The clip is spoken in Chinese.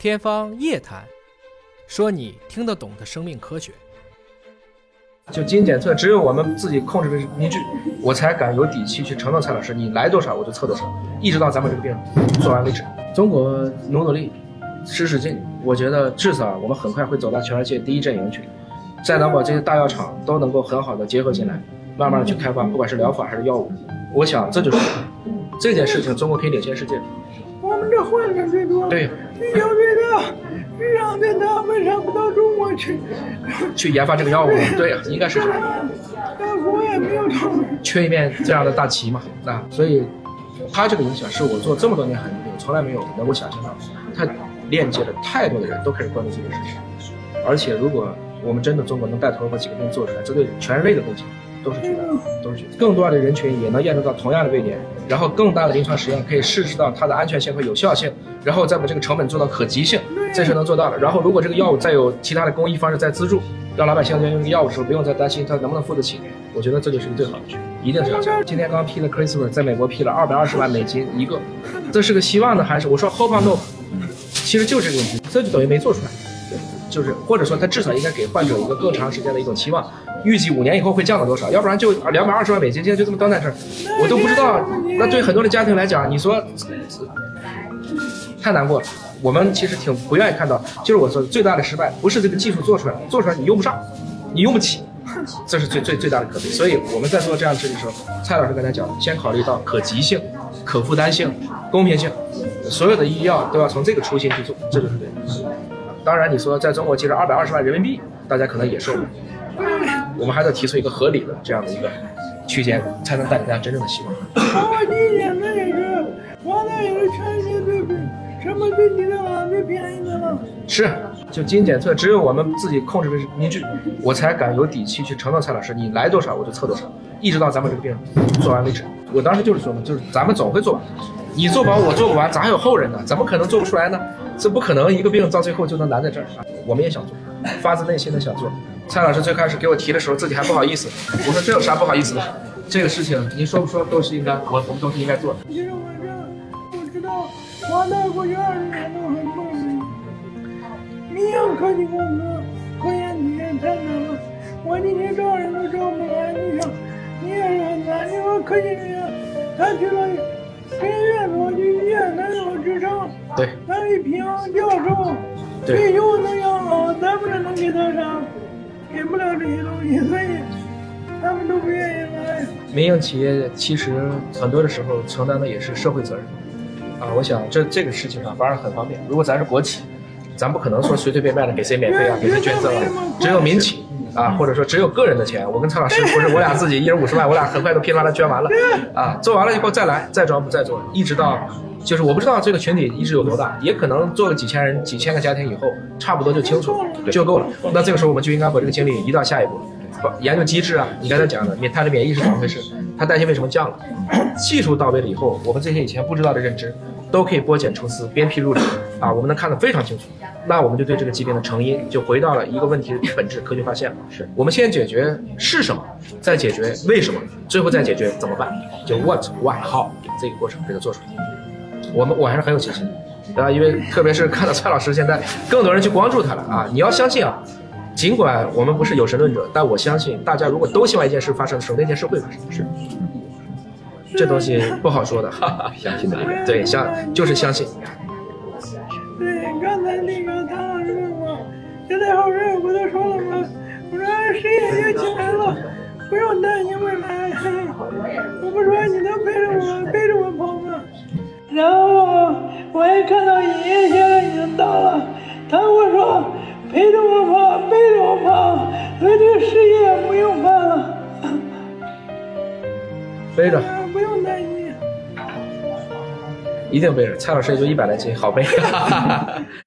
天方夜谭，说你听得懂的生命科学。就基因检测，只有我们自己控制的凝聚，我才敢有底气去承诺蔡老师，你来多少我就测多少，一直到咱们这个病做完为止。中国努努力，使使劲，我觉得至少我们很快会走到全世界第一阵营去，再能把这些大药厂都能够很好的结合进来，慢慢的去开发，不管是疗法还是药物，我想这就是这件事情，中国可以领先世界。我们这患者最多，对，最大，让在他为啥不到中国去？去研发这个药物，对，应该是。这样。到国也没有缺一面这样的大旗嘛，啊，所以他这个影响是我做这么多年罕见病从来没有能够想象到的，他链接了太多的人都开始关注这件事情，而且如果我们真的中国能带头把几个病做出来，这对全人类的贡献都是巨大的，都是巨大的。更多的人群也能验证到同样的位点，然后更大的临床实验可以试试到它的安全性和有效性，然后再把这个成本做到可及性，这是能做到的。然后如果这个药物再有其他的公益方式再资助，让老百姓用这个药物的时候不用再担心它能不能付得起，我觉得这就是个最好的，一定是要这样。今天刚批了 CRISPR，在美国批了二百二十万美金一个，这是个希望呢还是我说 hope no？其实就是这个问题，这就等于没做出来。就是或者说他至少应该给患者一个更长时间的一种期望，预计五年以后会降到多少，要不然就两百二十万美金，今天就这么端在这儿，我都不知道。那对很多的家庭来讲，你说太难过了。我们其实挺不愿意看到，就是我说最大的失败不是这个技术做出来，做出来你用不上，你用不起，这是最最最大的可悲。所以我们在做这样的事情的时候，蔡老师刚才讲，先考虑到可及性、可负担性、公平性，所有的医药都要从这个初心去做，这就是对的。当然，你说在中国其实二百二十万人民币，大家可能也受不了。我们还得提出一个合理的这样的一个区间，才能带给大家真正的希望。我今年那也是，我那也是全世界最贵，什么最低的了，最便宜的了。是，就基因检测，只有我们自己控制的凝聚，我才敢有底气去承诺蔡老师，你来多少我就测多少，一直到咱们这个病做完为止。我当时就是说嘛，就是咱们总会做完，你做不完，我做不完，咱还有后人呢，怎么可能做不出来呢？这不可能，一个病到最后就能难在这儿啊！我们也想做，发自内心的想做。蔡老师最开始给我提的时候，自己还不好意思，我说这有啥不好意思的？这个事情您说不说都是应该，我我们都是应该做的。其实我这我知道，华大过去二十年都很不容易，民营科技公司科研体验太难了，我今天招人都招不来。你想，你也是很难。你说科技人员，他去了跟院所去医院，他有支撑。对，咱一评教授，退休能养老，咱不是能给他啥？给不了这些东西，所以 他们都不愿意来。民营企业其实很多的时候承担的也是社会责任啊。我想这这个事情上反而很方便。如果咱是国企，咱不可能说随随便便的给谁免费啊，给谁捐赠啊。只有民企啊，或者说只有个人的钱。我跟蔡老师不是我俩自己一人五十万，我俩很快都拼完了捐完了啊。做完了以后再来再招募再做，一直到。就是我不知道这个群体一直有多大，也可能做了几千人、几千个家庭以后，差不多就清楚就够了。那这个时候我们就应该把这个精力移到下一步，研究机制啊。你刚才讲的，免他的免疫是怎么回事？他代谢为什么降了？技术到位了以后，我们这些以前不知道的认知，都可以剥茧抽丝、鞭辟入里啊，我们能看得非常清楚。那我们就对这个疾病的成因就回到了一个问题的本质，科学发现了。是我们先解决是什么，再解决为什么，最后再解决怎么办？就 what、why、how 这个过程给它做出来。我们我还是很有信心，对吧？因为特别是看到蔡老师现在更多人去关注他了啊！你要相信啊，尽管我们不是有神论者，但我相信大家如果都希望一件事发生的时候，那件事会发生。是，这东西不好说的，哈哈，相信的力量。对，相就是相信。好事，我都说了吗？我说事业已经起来了，不用担心未来。我不说你能陪着我，背着我跑吗？然后我也看到爷爷现在已经到了，他跟我说陪着我跑，背着我跑，所以这个事业不用怕了。背着，不用担心，一定背着。蔡老师也就一百来斤，好背。